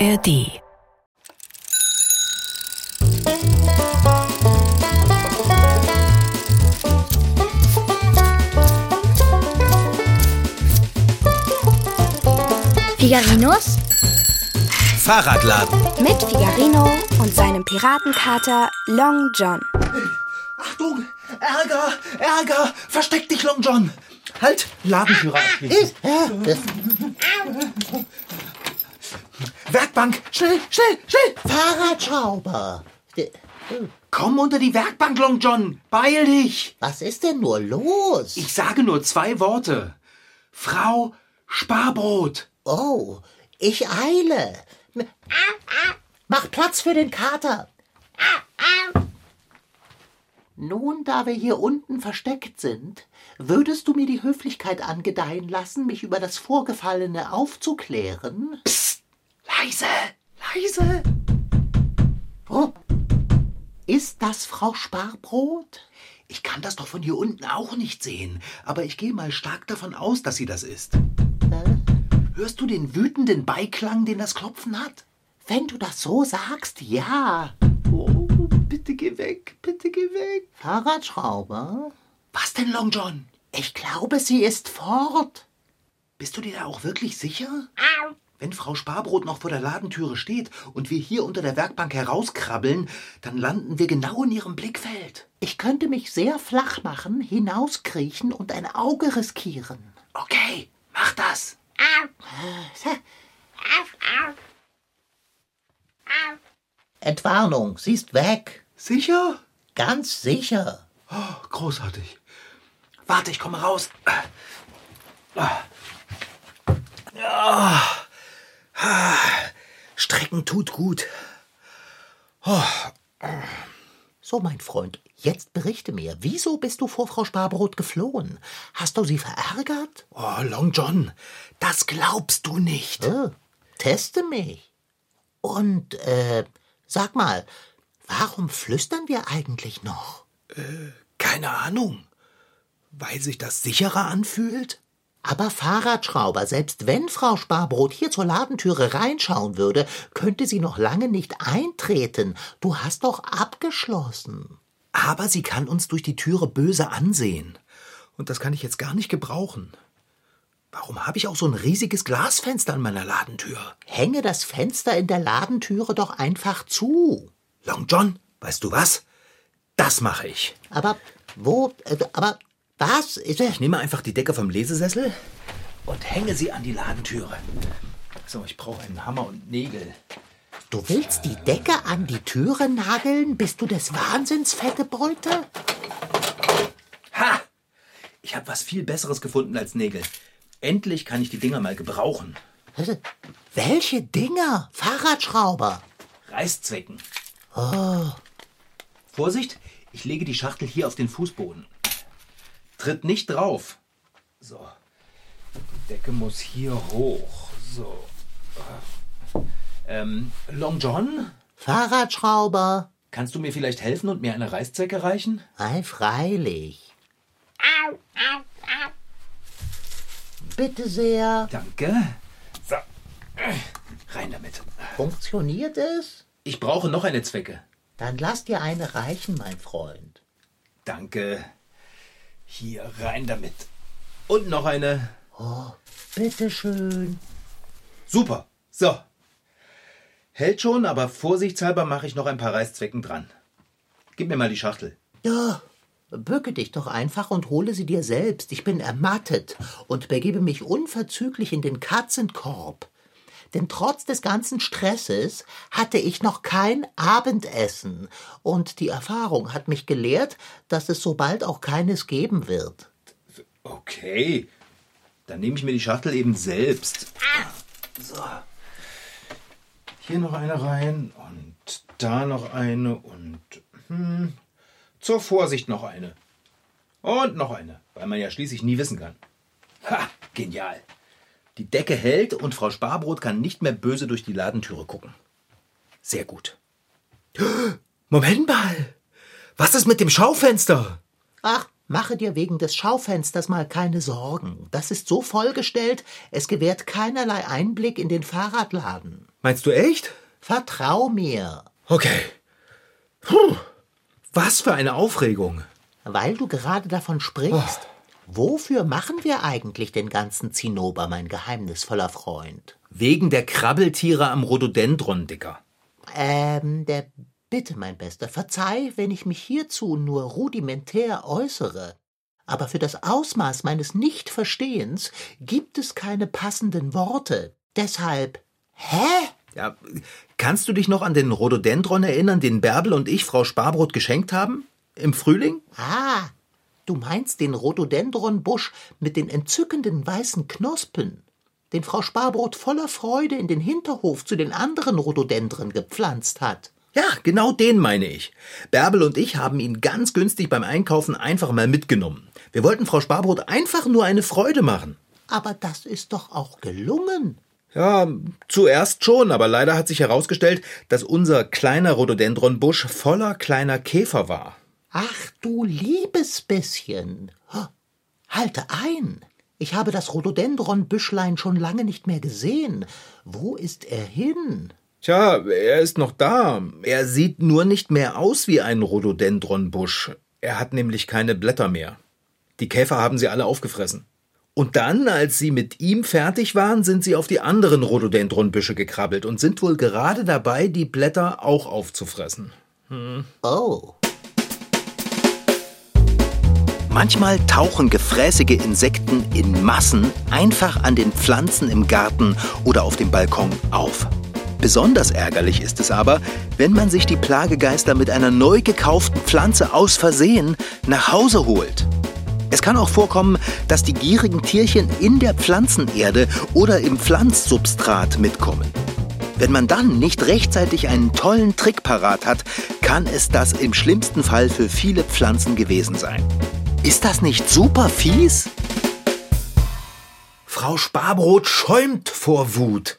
ARD. Figarinos Fahrradladen. mit Figarino und seinem Piratenkater Long John. Achtung! Ärger! Ärger! Versteck dich, Long John! Halt! Ladenführer abschließen. Werkbank! Schnell, schnell, schnell! Fahrradschrauber. D- Komm unter die Werkbank, Long John! Beeil dich! Was ist denn nur los? Ich sage nur zwei Worte. Frau Sparbrot. Oh, ich eile. Mach Platz für den Kater. Nun, da wir hier unten versteckt sind, würdest du mir die Höflichkeit angedeihen lassen, mich über das Vorgefallene aufzuklären? Leise, leise. Oh. Ist das Frau Sparbrot? Ich kann das doch von hier unten auch nicht sehen, aber ich gehe mal stark davon aus, dass sie das ist. Hörst du den wütenden Beiklang, den das Klopfen hat? Wenn du das so sagst, ja. Oh, bitte geh weg, bitte geh weg. Fahrradschrauber? Was denn, Long John? Ich glaube, sie ist fort. Bist du dir da auch wirklich sicher? Wenn Frau Sparbrot noch vor der Ladentüre steht und wir hier unter der Werkbank herauskrabbeln, dann landen wir genau in ihrem Blickfeld. Ich könnte mich sehr flach machen, hinauskriechen und ein Auge riskieren. Okay, mach das. Entwarnung, sie ist weg. Sicher? Ganz sicher. Oh, großartig. Warte, ich komme raus. Ah. Ah. Ah. Strecken tut gut. So, mein Freund, jetzt berichte mir, wieso bist du vor Frau Sparbrot geflohen? Hast du sie verärgert? Oh, Long John, das glaubst du nicht. Äh, teste mich. Und, äh, sag mal, warum flüstern wir eigentlich noch? Keine Ahnung. Weil sich das sicherer anfühlt? Aber Fahrradschrauber, selbst wenn Frau Sparbrot hier zur Ladentüre reinschauen würde, könnte sie noch lange nicht eintreten. Du hast doch abgeschlossen. Aber sie kann uns durch die Türe böse ansehen. Und das kann ich jetzt gar nicht gebrauchen. Warum habe ich auch so ein riesiges Glasfenster an meiner Ladentür? Hänge das Fenster in der Ladentüre doch einfach zu. Long John, weißt du was? Das mache ich. Aber wo, äh, aber was? Ist, Ich nehme einfach die Decke vom Lesesessel und hänge sie an die Ladentüre. So, ich brauche einen Hammer und Nägel. du willst die Decke an die Türe nageln? Bist du des Wahnsinns, fette Beute? Ha! Ich habe was viel Besseres gefunden als Nägel. Endlich kann ich die Dinger mal gebrauchen. Welche Dinger? Fahrradschrauber. Reißzwecken. Vorsicht, ich lege die Schachtel hier auf den Fußboden. Tritt nicht drauf. So. Die Decke muss hier hoch. So. Ähm, Long John, Fahrradschrauber. kannst du mir vielleicht helfen und mir eine Reißzwecke reichen? Ei, freilich. Bitte sehr. Danke. So. Rein damit. Funktioniert es? Ich brauche noch eine Zwecke. Dann lass dir eine reichen, mein Freund. Danke. Hier rein damit. Und noch eine. Bitteschön. Super. So. Hält schon, aber vorsichtshalber mache ich noch ein paar Reißzwecken dran. Gib mir mal die Schachtel. Ja, bücke dich doch einfach und hole sie dir selbst. Ich bin ermattet und begebe mich unverzüglich in den Katzenkorb. Denn trotz des ganzen Stresses hatte ich noch kein Abendessen. Und die Erfahrung hat mich gelehrt, dass es so bald auch keines geben wird. Okay. Dann nehme ich mir die Schachtel eben selbst. So. Hier noch eine rein und da noch eine und hm, zur Vorsicht noch eine. Und noch eine, weil man ja schließlich nie wissen kann. Ha, genial. Die Decke hält und Frau Sparbrot kann nicht mehr böse durch die Ladentüre gucken. Sehr gut. Moment mal. Was ist mit dem Schaufenster? Ach, mache dir wegen des Schaufensters mal keine Sorgen. Das ist so vollgestellt, es gewährt keinerlei Einblick in den Fahrradladen. Meinst du echt? Vertrau mir. Okay. Puh. Was für eine Aufregung. Weil du gerade davon sprichst. Wofür machen wir eigentlich den ganzen Zinnober, mein geheimnisvoller Freund? Wegen der Krabbeltiere am Rhododendron, Dicker. Ähm, der Bitte, mein Bester, verzeih, wenn ich mich hierzu nur rudimentär äußere. Aber für das Ausmaß meines Nichtverstehens gibt es keine passenden Worte. Deshalb, hä? Ja, kannst du dich noch an den Rhododendron erinnern, den Bärbel und ich Frau Sparbrot geschenkt haben? Im Frühling? Ah, du meinst den Rhododendronbusch mit den entzückenden weißen Knospen, den Frau Sparbrot voller Freude in den Hinterhof zu den anderen Rhododendren gepflanzt hat. Ja, genau den meine ich. Bärbel und ich haben ihn ganz günstig beim Einkaufen einfach mal mitgenommen. Wir wollten Frau Sparbrot einfach nur eine Freude machen. Aber das ist doch auch gelungen. Ja, zuerst schon, aber leider hat sich herausgestellt, dass unser kleiner Rhododendronbusch voller kleiner Käfer war. Ach du liebes bisschen. Halte ein. Ich habe das Rhododendronbüschlein schon lange nicht mehr gesehen. Wo ist er hin? Tja, er ist noch da. Er sieht nur nicht mehr aus wie ein Rhododendronbusch. Er hat nämlich keine Blätter mehr. Die Käfer haben sie alle aufgefressen. Und dann, als sie mit ihm fertig waren, sind sie auf die anderen Rhododendronbüsche gekrabbelt und sind wohl gerade dabei, die Blätter auch aufzufressen. Hm. Oh. Manchmal tauchen gefräßige Insekten in Massen einfach an den Pflanzen im Garten oder auf dem Balkon auf. Besonders ärgerlich ist es aber, wenn man sich die Plagegeister mit einer neu gekauften Pflanze aus Versehen nach Hause holt. Es kann auch vorkommen, dass die gierigen Tierchen in der Pflanzenerde oder im Pflanzsubstrat mitkommen. Wenn man dann nicht rechtzeitig einen tollen Trick parat hat, kann es das im schlimmsten Fall für viele Pflanzen gewesen sein. Ist das nicht super fies? Frau Sparbrot schäumt vor Wut.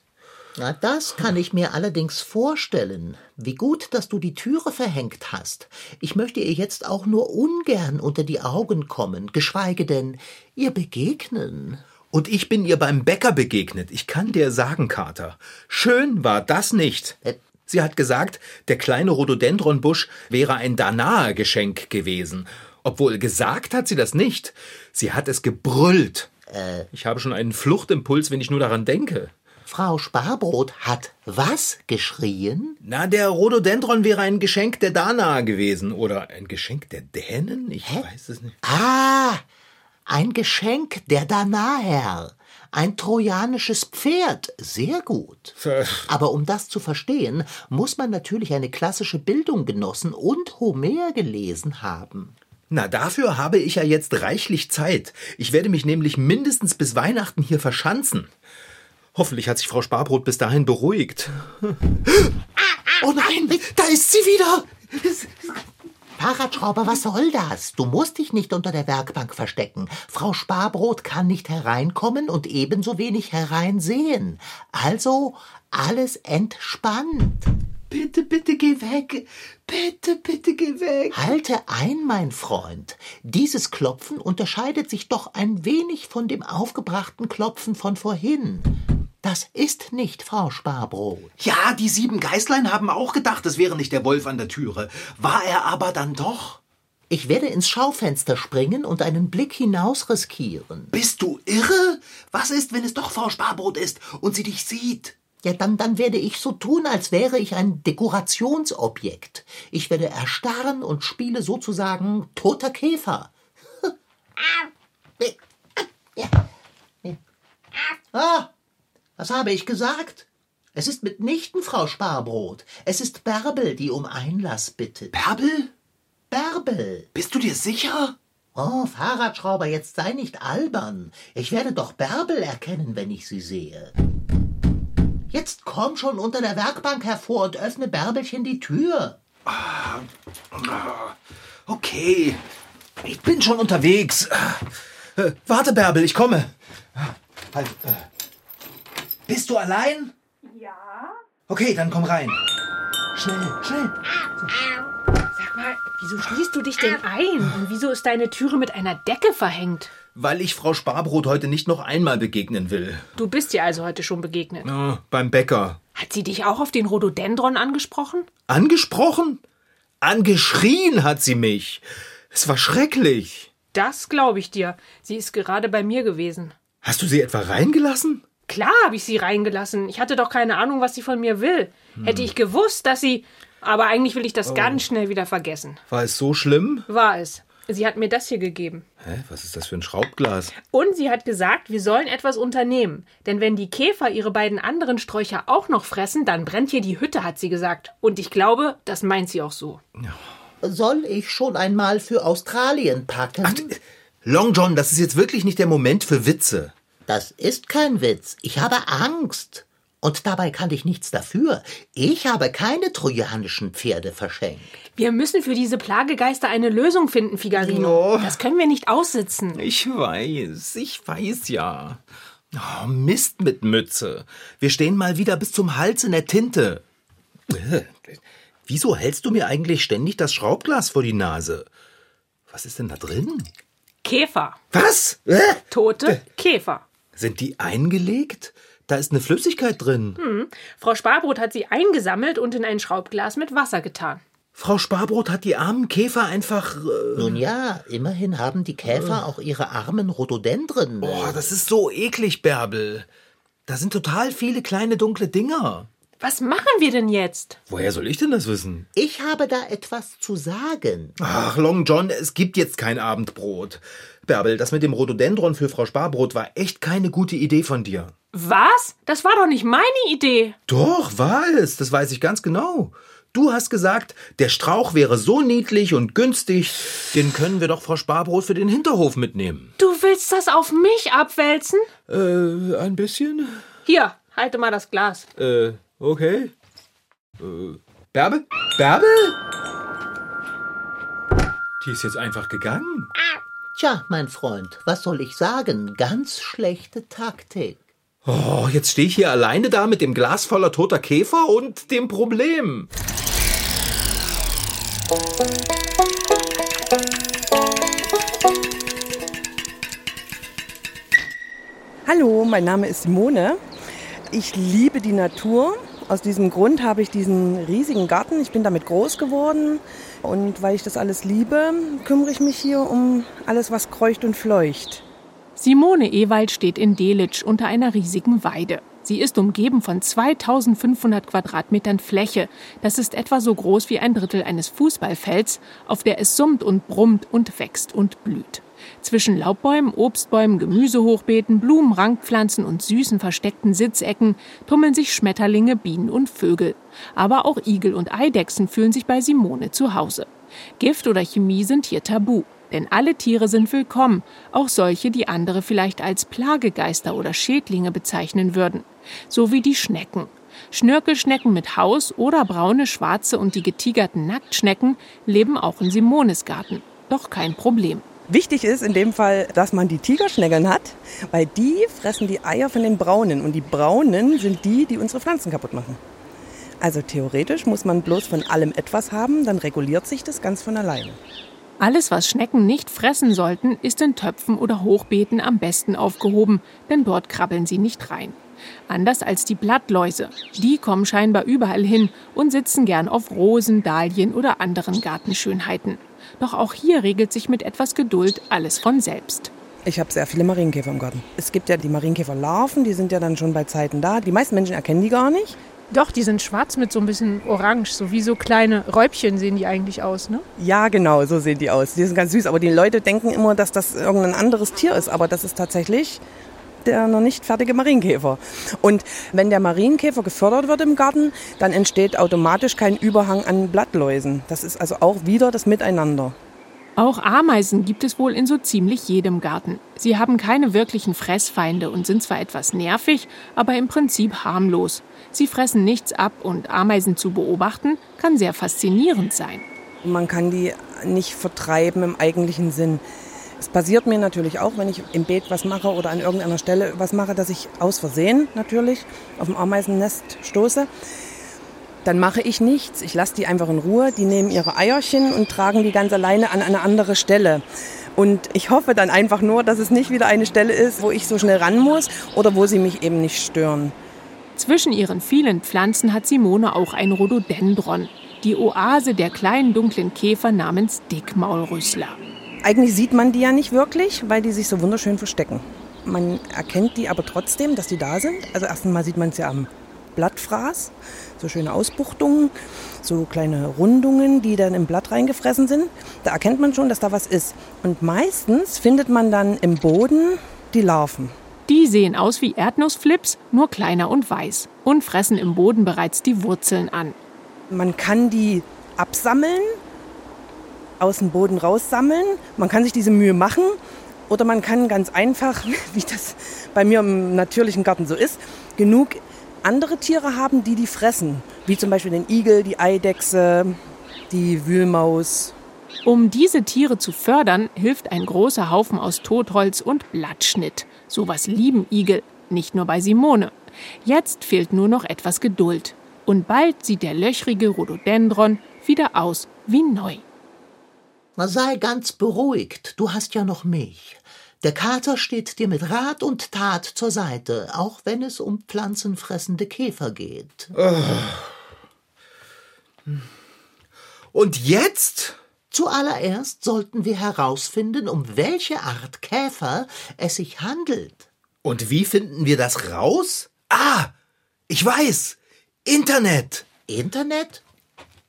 Na, das kann ich mir allerdings vorstellen. Wie gut, dass du die Türe verhängt hast. Ich möchte ihr jetzt auch nur ungern unter die Augen kommen, geschweige denn ihr begegnen. Und ich bin ihr beim Bäcker begegnet. Ich kann dir sagen, Kater, schön war das nicht. Äh, Sie hat gesagt, der kleine Rhododendronbusch wäre ein Danae-Geschenk gewesen. Obwohl gesagt hat sie das nicht. Sie hat es gebrüllt. Äh. Ich habe schon einen Fluchtimpuls, wenn ich nur daran denke. Frau Sparbrot hat was geschrien? Na, der Rhododendron wäre ein Geschenk der Danae gewesen. Oder ein Geschenk der Dänen? Ich Hä? weiß es nicht. Ah, ein Geschenk der Danaer. Ein trojanisches Pferd. Sehr gut. Aber um das zu verstehen, muss man natürlich eine klassische Bildung genossen und Homer gelesen haben. Na, dafür habe ich ja jetzt reichlich Zeit. Ich werde mich nämlich mindestens bis Weihnachten hier verschanzen. Hoffentlich hat sich Frau Sparbrot bis dahin beruhigt. Oh nein, da ist sie wieder. Fahrradschrauber, was soll das? Du musst dich nicht unter der Werkbank verstecken. Frau Sparbrot kann nicht hereinkommen und ebenso wenig hereinsehen. Also alles entspannt. Bitte, bitte geh weg. Bitte, bitte geh weg. Halte ein, mein Freund. Dieses Klopfen unterscheidet sich doch ein wenig von dem aufgebrachten Klopfen von vorhin. Das ist nicht Frau Sparbrot. Ja, die sieben Geißlein haben auch gedacht, es wäre nicht der Wolf an der Türe. War er aber dann doch? Ich werde ins Schaufenster springen und einen Blick hinaus riskieren. Bist du irre? Was ist, wenn es doch Frau Sparbrot ist und sie dich sieht? Ja, dann, dann werde ich so tun, als wäre ich ein Dekorationsobjekt. Ich werde erstarren und spiele sozusagen toter Käfer. ah, was habe ich gesagt? Es ist mitnichten Frau Sparbrot. Es ist Bärbel, die um Einlass bittet. Bärbel? Bärbel. Bist du dir sicher? Oh, Fahrradschrauber, jetzt sei nicht albern. Ich werde doch Bärbel erkennen, wenn ich sie sehe. Jetzt komm schon unter der Werkbank hervor und öffne Bärbelchen die Tür. Okay, ich bin schon unterwegs. Äh, warte, Bärbel, ich komme. Halt, äh. Bist du allein? Ja? Okay, dann komm rein. Schnell, schnell. Sag mal, wieso schließt du dich denn ein? Und wieso ist deine Türe mit einer Decke verhängt? Weil ich Frau Sparbrot heute nicht noch einmal begegnen will. Du bist ihr also heute schon begegnet. Ja, beim Bäcker. Hat sie dich auch auf den Rhododendron angesprochen? Angesprochen? Angeschrien hat sie mich. Es war schrecklich. Das glaube ich dir. Sie ist gerade bei mir gewesen. Hast du sie etwa reingelassen? Klar habe ich sie reingelassen. Ich hatte doch keine Ahnung, was sie von mir will. Hätte ich gewusst, dass sie. Aber eigentlich will ich das ganz schnell wieder vergessen. War es so schlimm? War es. Sie hat mir das hier gegeben. Hä, was ist das für ein Schraubglas? Und sie hat gesagt, wir sollen etwas unternehmen. Denn wenn die Käfer ihre beiden anderen Sträucher auch noch fressen, dann brennt hier die Hütte, hat sie gesagt. Und ich glaube, das meint sie auch so. Soll ich schon einmal für Australien packen? Long John, das ist jetzt wirklich nicht der Moment für Witze. Das ist kein Witz. Ich habe Angst. Und dabei kann ich nichts dafür. Ich habe keine trojanischen Pferde verschenkt. Wir müssen für diese Plagegeister eine Lösung finden, Figarino. Oh. Das können wir nicht aussitzen. Ich weiß, ich weiß ja. Oh, Mist mit Mütze. Wir stehen mal wieder bis zum Hals in der Tinte. Äh, Wieso hältst du mir eigentlich ständig das Schraubglas vor die Nase? Was ist denn da drin? Käfer. Was? Äh? Tote Käfer. Sind die eingelegt? Da ist eine Flüssigkeit drin. Frau Sparbrot hat sie eingesammelt und in ein Schraubglas mit Wasser getan. Frau Sparbrot hat die armen Käfer einfach. Äh, Nun ja, immerhin haben die Käfer auch ihre armen Rhododendren. boah, das ist so eklig, Bärbel. Da sind total viele kleine dunkle Dinger. Was machen wir denn jetzt? Woher soll ich denn das wissen? Ich habe da etwas zu sagen. Ach, Long John, es gibt jetzt kein Abendbrot. Bärbel, das mit dem Rhododendron für Frau Sparbrot war echt keine gute Idee von dir. Was? Das war doch nicht meine Idee. Doch, war es. Das weiß ich ganz genau. Du hast gesagt, der Strauch wäre so niedlich und günstig, den können wir doch Frau Sparbrot für den Hinterhof mitnehmen. Du willst das auf mich abwälzen? Äh, ein bisschen? Hier, halte mal das Glas. Äh, okay. Äh, Bärbel? Bärbel? Die ist jetzt einfach gegangen. Tja, mein Freund, was soll ich sagen? Ganz schlechte Taktik. Oh, jetzt stehe ich hier alleine da mit dem Glas voller toter Käfer und dem Problem. Hallo, mein Name ist Simone. Ich liebe die Natur. Aus diesem Grund habe ich diesen riesigen Garten. Ich bin damit groß geworden. Und weil ich das alles liebe, kümmere ich mich hier um alles, was kreucht und fleucht. Simone Ewald steht in Delitzsch unter einer riesigen Weide. Sie ist umgeben von 2500 Quadratmetern Fläche. Das ist etwa so groß wie ein Drittel eines Fußballfelds, auf der es summt und brummt und wächst und blüht. Zwischen Laubbäumen, Obstbäumen, Gemüsehochbeeten, Blumen, Rankpflanzen und süßen versteckten Sitzecken tummeln sich Schmetterlinge, Bienen und Vögel. Aber auch Igel und Eidechsen fühlen sich bei Simone zu Hause. Gift oder Chemie sind hier tabu. Denn alle Tiere sind willkommen, auch solche, die andere vielleicht als Plagegeister oder Schädlinge bezeichnen würden. So wie die Schnecken. Schnörkelschnecken mit Haus oder braune, schwarze und die getigerten Nacktschnecken leben auch in Simones Garten. Doch kein Problem. Wichtig ist in dem Fall, dass man die Tigerschneckeln hat, weil die fressen die Eier von den Braunen. Und die Braunen sind die, die unsere Pflanzen kaputt machen. Also theoretisch muss man bloß von allem etwas haben, dann reguliert sich das ganz von alleine. Alles, was Schnecken nicht fressen sollten, ist in Töpfen oder Hochbeeten am besten aufgehoben, denn dort krabbeln sie nicht rein. Anders als die Blattläuse. Die kommen scheinbar überall hin und sitzen gern auf Rosen, Dahlien oder anderen Gartenschönheiten. Doch auch hier regelt sich mit etwas Geduld alles von selbst. Ich habe sehr viele Marienkäfer im Garten. Es gibt ja die Marienkäferlarven, die sind ja dann schon bei Zeiten da. Die meisten Menschen erkennen die gar nicht. Doch, die sind schwarz mit so ein bisschen orange, so wie so kleine Räubchen sehen die eigentlich aus, ne? Ja, genau, so sehen die aus. Die sind ganz süß, aber die Leute denken immer, dass das irgendein anderes Tier ist, aber das ist tatsächlich der noch nicht fertige Marienkäfer. Und wenn der Marienkäfer gefördert wird im Garten, dann entsteht automatisch kein Überhang an Blattläusen. Das ist also auch wieder das Miteinander. Auch Ameisen gibt es wohl in so ziemlich jedem Garten. Sie haben keine wirklichen Fressfeinde und sind zwar etwas nervig, aber im Prinzip harmlos. Sie fressen nichts ab und Ameisen zu beobachten kann sehr faszinierend sein. Man kann die nicht vertreiben im eigentlichen Sinn. Es passiert mir natürlich auch, wenn ich im Beet was mache oder an irgendeiner Stelle was mache, dass ich aus Versehen natürlich auf dem Ameisennest stoße. Dann mache ich nichts. Ich lasse die einfach in Ruhe. Die nehmen ihre Eierchen und tragen die ganz alleine an eine andere Stelle. Und ich hoffe dann einfach nur, dass es nicht wieder eine Stelle ist, wo ich so schnell ran muss oder wo sie mich eben nicht stören. Zwischen ihren vielen Pflanzen hat Simone auch ein Rhododendron, die Oase der kleinen dunklen Käfer namens Dickmaulrüssler. Eigentlich sieht man die ja nicht wirklich, weil die sich so wunderschön verstecken. Man erkennt die aber trotzdem, dass die da sind. Also erstens mal sieht man es ja am Blattfraß, so schöne Ausbuchtungen, so kleine Rundungen, die dann im Blatt reingefressen sind. Da erkennt man schon, dass da was ist. Und meistens findet man dann im Boden die Larven. Die sehen aus wie Erdnussflips, nur kleiner und weiß und fressen im Boden bereits die Wurzeln an. Man kann die absammeln, aus dem Boden raussammeln. Man kann sich diese Mühe machen oder man kann ganz einfach, wie das bei mir im natürlichen Garten so ist, genug andere Tiere haben, die die fressen. Wie zum Beispiel den Igel, die Eidechse, die Wühlmaus. Um diese Tiere zu fördern, hilft ein großer Haufen aus Totholz und Blattschnitt. Sowas lieben Igel, nicht nur bei Simone. Jetzt fehlt nur noch etwas Geduld. Und bald sieht der löchrige Rhododendron wieder aus wie neu. Na, sei ganz beruhigt, du hast ja noch mich. Der Kater steht dir mit Rat und Tat zur Seite, auch wenn es um pflanzenfressende Käfer geht. Und jetzt? Zuallererst sollten wir herausfinden, um welche Art Käfer es sich handelt. Und wie finden wir das raus? Ah, ich weiß. Internet. Internet?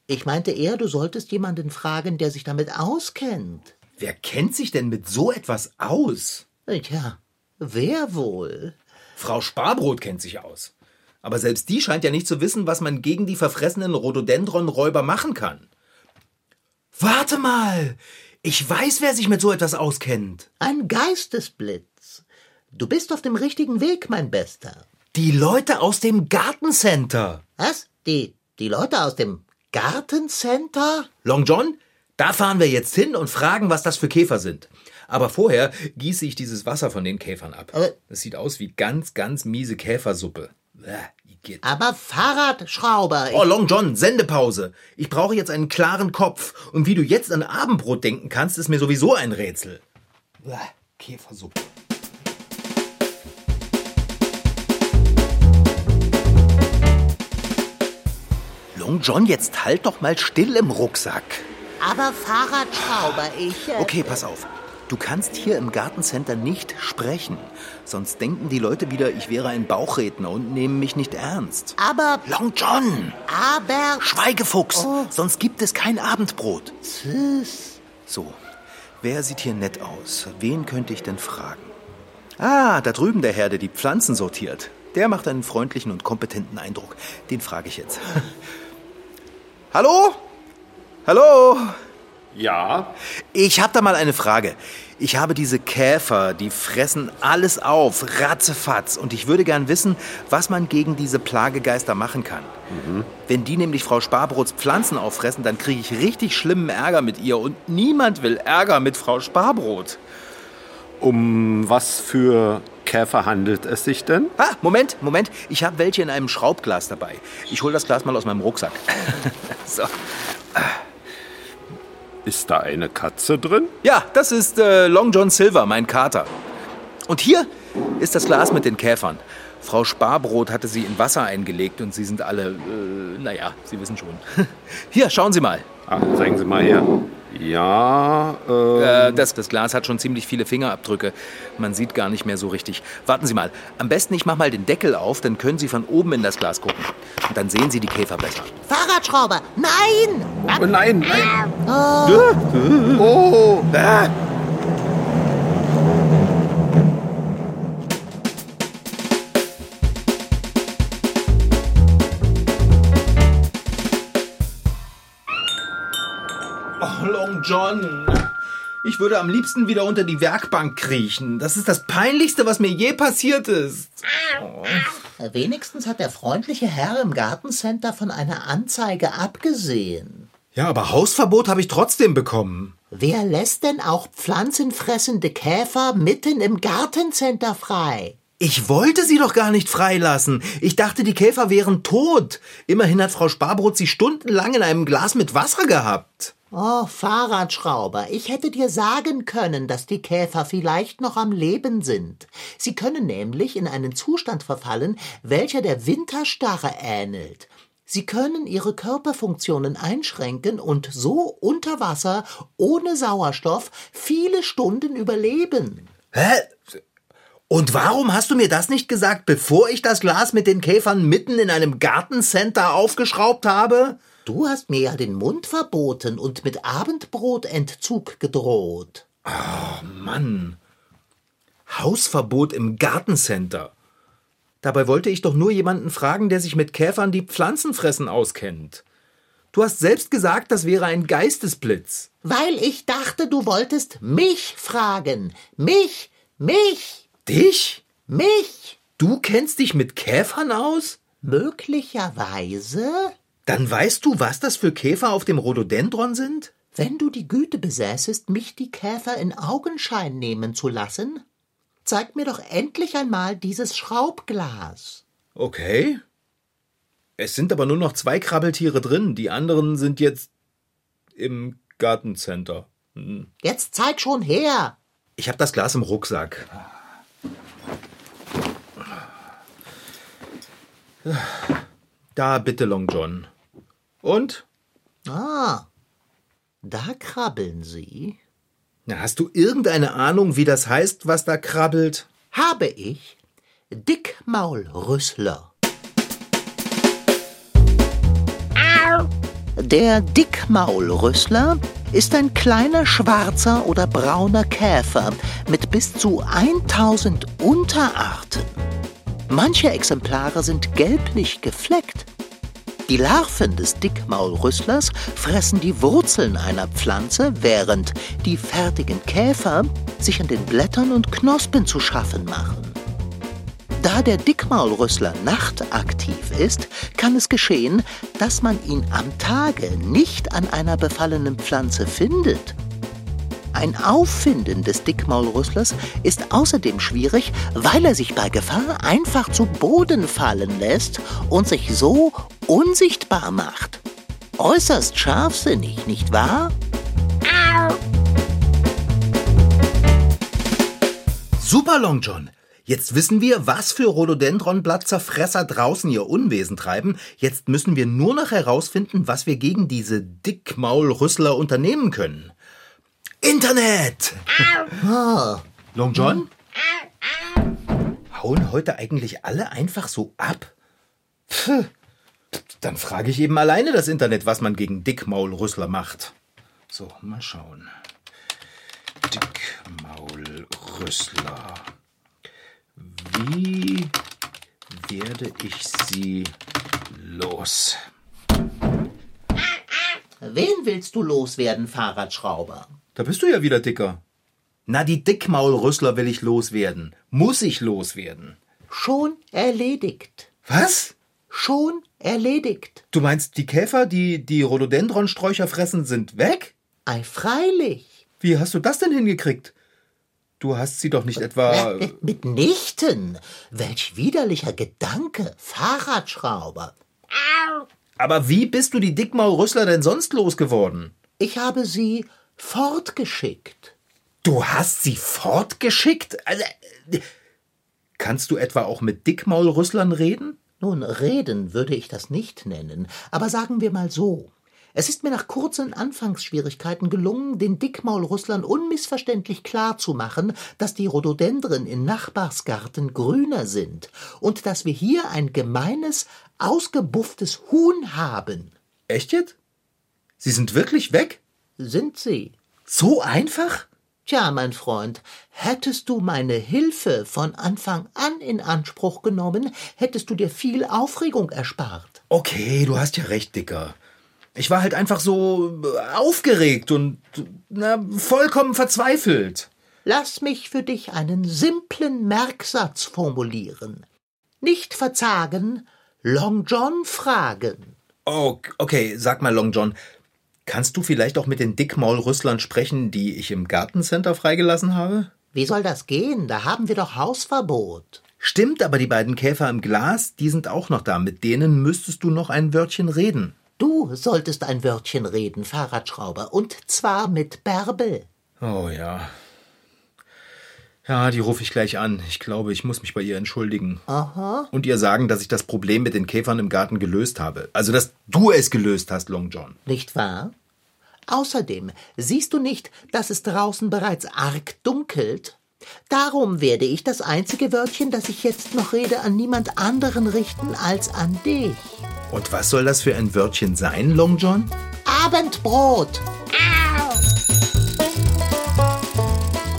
Ich meinte eher, du solltest jemanden fragen, der sich damit auskennt. Wer kennt sich denn mit so etwas aus? Tja, wer wohl? Frau Sparbrot kennt sich aus. Aber selbst die scheint ja nicht zu wissen, was man gegen die verfressenen Rhododendron-Räuber machen kann. Warte mal! Ich weiß, wer sich mit so etwas auskennt. Ein Geistesblitz. Du bist auf dem richtigen Weg, mein Bester. Die Leute aus dem Gartencenter. Was? Die, die Leute aus dem Gartencenter? Long John, da fahren wir jetzt hin und fragen, was das für Käfer sind. Aber vorher gieße ich dieses Wasser von den Käfern ab. Das sieht aus wie ganz, ganz miese Käfersuppe. Bäh. Aber Fahrradschrauber. Oh, Long John, Sendepause. Ich brauche jetzt einen klaren Kopf. Und wie du jetzt an Abendbrot denken kannst, ist mir sowieso ein Rätsel. Bäh, Käfersuppe. Long John, jetzt halt doch mal still im Rucksack. Aber Fahrradschrauber, ich. Äh, Okay, pass auf. Du kannst hier im Gartencenter nicht sprechen. Sonst denken die Leute wieder, ich wäre ein Bauchredner und nehmen mich nicht ernst. Aber, Long John! aber. Schweigefuchs! Oh. Sonst gibt es kein Abendbrot. Tschüss. So, wer sieht hier nett aus? Wen könnte ich denn fragen? Ah, da drüben der Herr, der die Pflanzen sortiert. Der macht einen freundlichen und kompetenten Eindruck. Den frage ich jetzt. Hallo? Hallo? Ja, Ich habe da mal eine Frage. Ich habe diese Käfer, die fressen alles auf, ratzefatz. Und ich würde gern wissen, was man gegen diese Plagegeister machen kann. Wenn die nämlich Frau Sparbrots Pflanzen auffressen, dann kriege ich richtig schlimmen Ärger mit ihr. Und niemand will Ärger mit Frau Sparbrot. um was für Käfer handelt es sich denn? Ah, Moment, Moment. Ich habe welche in einem Schraubglas dabei. Ich hole das Glas mal aus meinem Rucksack. so. Ist da eine Katze drin? Ja, das ist äh, Long John Silver, mein Kater. Und hier ist das Glas mit den Käfern. Frau Sparbrot hatte sie in Wasser eingelegt und sie sind alle, äh, naja, Sie wissen schon. Hier, schauen Sie mal. Ah, zeigen Sie mal her. Ja, äh, Äh, das, das Glas hat schon ziemlich viele Fingerabdrücke. Man sieht gar nicht mehr so richtig. Warten Sie mal. Am besten ich mache mal den Deckel auf, dann können Sie von oben in das Glas gucken. Und dann sehen Sie die Käfer besser. Fahrradschrauber. Nein! oh nein, nein. Oh. Ah! Oh, Long John. Ich würde am liebsten wieder unter die Werkbank kriechen. Das ist das Peinlichste, was mir je passiert ist. Wenigstens hat der freundliche Herr im Gartencenter von einer Anzeige abgesehen. Ja, aber Hausverbot habe ich trotzdem bekommen. Wer lässt denn auch pflanzenfressende Käfer mitten im Gartencenter frei? Ich wollte sie doch gar nicht freilassen. Ich dachte, die Käfer wären tot. Immerhin hat Frau Sparbrot sie stundenlang in einem Glas mit Wasser gehabt. Oh, Fahrradschrauber, ich hätte dir sagen können, dass die Käfer vielleicht noch am Leben sind. Sie können nämlich in einen Zustand verfallen, welcher der Winterstarre ähnelt. Sie können ihre Körperfunktionen einschränken und so unter Wasser ohne Sauerstoff viele Stunden überleben. Hä? Und warum hast du mir das nicht gesagt, bevor ich das Glas mit den Käfern mitten in einem Gartencenter aufgeschraubt habe? Du hast mir ja den Mund verboten und mit Abendbrotentzug gedroht. Oh Mann. Hausverbot im Gartencenter. Dabei wollte ich doch nur jemanden fragen, der sich mit Käfern, die Pflanzen fressen, auskennt. Du hast selbst gesagt, das wäre ein Geistesblitz. Weil ich dachte, du wolltest mich fragen. Mich, mich, Dich? mich. Du kennst dich mit Käfern aus? Möglicherweise, Dann weißt du, was das für Käfer auf dem Rhododendron sind? wenn du die Güte besäßest, mich die Käfer in Augenschein nehmen zu lassen, zeig mir doch endlich einmal dieses Schraubglas. Okay. Es sind aber nur noch zwei Krabbeltiere drin. Die anderen sind jetzt im Gartencenter. Hm. Jetzt zeig schon her. Ich habe das Glas im Rucksack. Da bitte, Long John. Und? Ah, da krabbeln sie. Na, hast du irgendeine Ahnung, wie das heißt, was da krabbelt? Habe ich Dickmaulrüssler. Der Dickmaulrüssler ist ein kleiner schwarzer oder brauner Käfer mit bis zu 1000 Unterarten. Manche Exemplare sind gelblich gefleckt. Die Larven des Dickmaulrüsslers fressen die Wurzeln einer Pflanze, während die fertigen Käfer sich an den Blättern und Knospen zu schaffen machen. Da der Dickmaulrüssler nachtaktiv ist, kann es geschehen, dass man ihn am Tage nicht an einer befallenen Pflanze findet. Ein Auffinden des Dickmaulrüsslers ist außerdem schwierig, weil er sich bei Gefahr einfach zu Boden fallen lässt und sich so unsichtbar macht. Äußerst scharfsinnig, nicht wahr? Super, Long John. Jetzt wissen wir, was für Rhododendronblattzerfresser draußen ihr Unwesen treiben. Jetzt müssen wir nur noch herausfinden, was wir gegen diese Dickmaulrüssler unternehmen können. Internet! Long John? Hauen heute eigentlich alle einfach so ab? Pff, dann frage ich eben alleine das Internet, was man gegen Dickmaulrüssler macht. So, mal schauen. Dickmaulrüssler. Wie werde ich sie los? Wen willst du loswerden, Fahrradschrauber? Da bist du ja wieder dicker. Na, die Dickmaulrüssler will ich loswerden. Muss ich loswerden. Schon erledigt. Was? Schon erledigt. Du meinst, die Käfer, die die Rhododendronsträucher fressen, sind weg? Ei, freilich. Wie hast du das denn hingekriegt? Du hast sie doch nicht etwa. Äh, Mitnichten. Welch widerlicher Gedanke, Fahrradschrauber. Aber wie bist du die Dickmaulrüssler denn sonst losgeworden? Ich habe sie fortgeschickt. Du hast sie fortgeschickt? Also, äh, kannst du etwa auch mit Dickmaulrüsslern reden? Nun, reden würde ich das nicht nennen, aber sagen wir mal so. Es ist mir nach kurzen Anfangsschwierigkeiten gelungen, den Dickmaulrusslern unmissverständlich klarzumachen, dass die Rhododendren in Nachbarsgarten grüner sind und dass wir hier ein gemeines, ausgebufftes Huhn haben. Echt jetzt? Sie sind wirklich weg? Sind sie? So einfach? Tja, mein Freund, hättest du meine Hilfe von Anfang an in Anspruch genommen, hättest du dir viel Aufregung erspart. Okay, du hast ja recht, Dicker. Ich war halt einfach so äh, aufgeregt und na, vollkommen verzweifelt. Lass mich für dich einen simplen Merksatz formulieren. Nicht verzagen, Long John fragen. Oh, okay, sag mal, Long John, kannst du vielleicht auch mit den Dickmaulrüsslern sprechen, die ich im Gartencenter freigelassen habe? Wie soll das gehen? Da haben wir doch Hausverbot. Stimmt, aber die beiden Käfer im Glas, die sind auch noch da. Mit denen müsstest du noch ein Wörtchen reden. Du solltest ein Wörtchen reden, Fahrradschrauber, und zwar mit Bärbel. Oh ja. Ja, die rufe ich gleich an. Ich glaube, ich muss mich bei ihr entschuldigen. Aha. Und ihr sagen, dass ich das Problem mit den Käfern im Garten gelöst habe. Also, dass du es gelöst hast, Long John. Nicht wahr? Außerdem, siehst du nicht, dass es draußen bereits arg dunkelt? Darum werde ich das einzige Wörtchen, das ich jetzt noch rede, an niemand anderen richten als an dich. Und was soll das für ein Wörtchen sein, Long John? Abendbrot!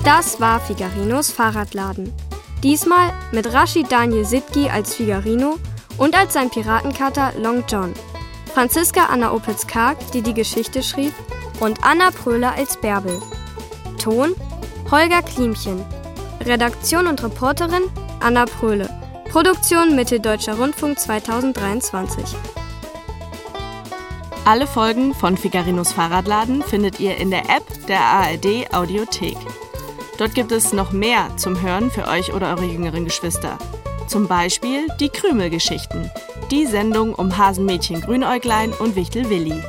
Das war Figarinos Fahrradladen. Diesmal mit Rashid Daniel Sitki als Figarino und als sein Piratenkater Long John. Franziska Anna Opitz-Karg, die die Geschichte schrieb, und Anna Pröhler als Bärbel. Ton Holger Klimchen. Redaktion und Reporterin Anna Pröhle. Produktion Mitteldeutscher Rundfunk 2023. Alle Folgen von Figarinos Fahrradladen findet ihr in der App der ARD Audiothek. Dort gibt es noch mehr zum Hören für euch oder eure jüngeren Geschwister. Zum Beispiel die Krümelgeschichten, die Sendung um Hasenmädchen Grünäuglein und Wichtel Willi.